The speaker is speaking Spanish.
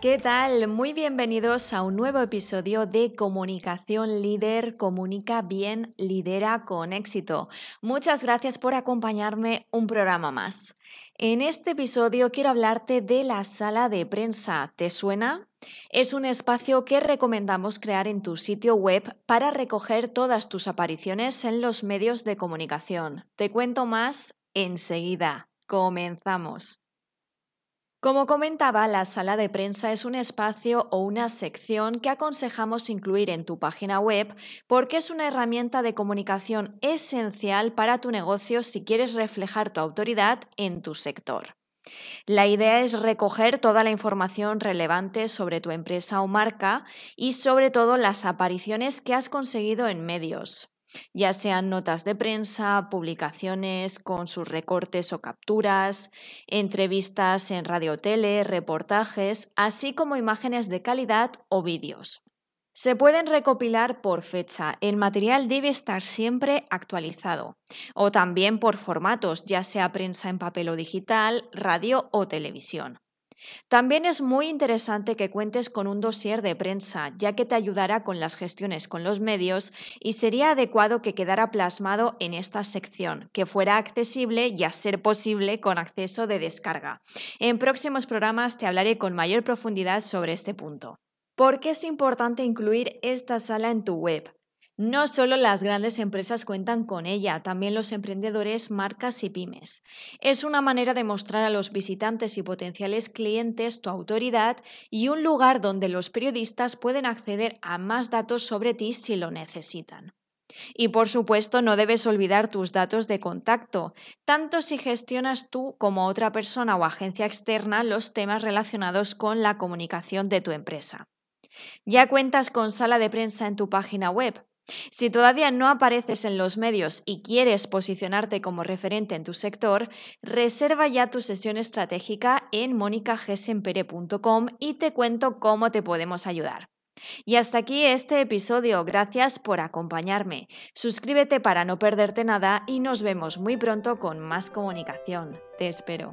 ¿Qué tal? Muy bienvenidos a un nuevo episodio de Comunicación Líder, Comunica bien, lidera con éxito. Muchas gracias por acompañarme un programa más. En este episodio quiero hablarte de la sala de prensa. ¿Te suena? Es un espacio que recomendamos crear en tu sitio web para recoger todas tus apariciones en los medios de comunicación. Te cuento más enseguida. Comenzamos. Como comentaba, la sala de prensa es un espacio o una sección que aconsejamos incluir en tu página web porque es una herramienta de comunicación esencial para tu negocio si quieres reflejar tu autoridad en tu sector. La idea es recoger toda la información relevante sobre tu empresa o marca y sobre todo las apariciones que has conseguido en medios ya sean notas de prensa, publicaciones con sus recortes o capturas, entrevistas en radio tele, reportajes, así como imágenes de calidad o vídeos. Se pueden recopilar por fecha, el material debe estar siempre actualizado, o también por formatos, ya sea prensa en papel o digital, radio o televisión. También es muy interesante que cuentes con un dossier de prensa, ya que te ayudará con las gestiones con los medios y sería adecuado que quedara plasmado en esta sección, que fuera accesible y a ser posible con acceso de descarga. En próximos programas te hablaré con mayor profundidad sobre este punto. ¿Por qué es importante incluir esta sala en tu web? No solo las grandes empresas cuentan con ella, también los emprendedores, marcas y pymes. Es una manera de mostrar a los visitantes y potenciales clientes tu autoridad y un lugar donde los periodistas pueden acceder a más datos sobre ti si lo necesitan. Y por supuesto, no debes olvidar tus datos de contacto, tanto si gestionas tú como otra persona o agencia externa los temas relacionados con la comunicación de tu empresa. ¿Ya cuentas con sala de prensa en tu página web? Si todavía no apareces en los medios y quieres posicionarte como referente en tu sector, reserva ya tu sesión estratégica en monicagesempere.com y te cuento cómo te podemos ayudar. Y hasta aquí este episodio. Gracias por acompañarme. Suscríbete para no perderte nada y nos vemos muy pronto con más comunicación. Te espero.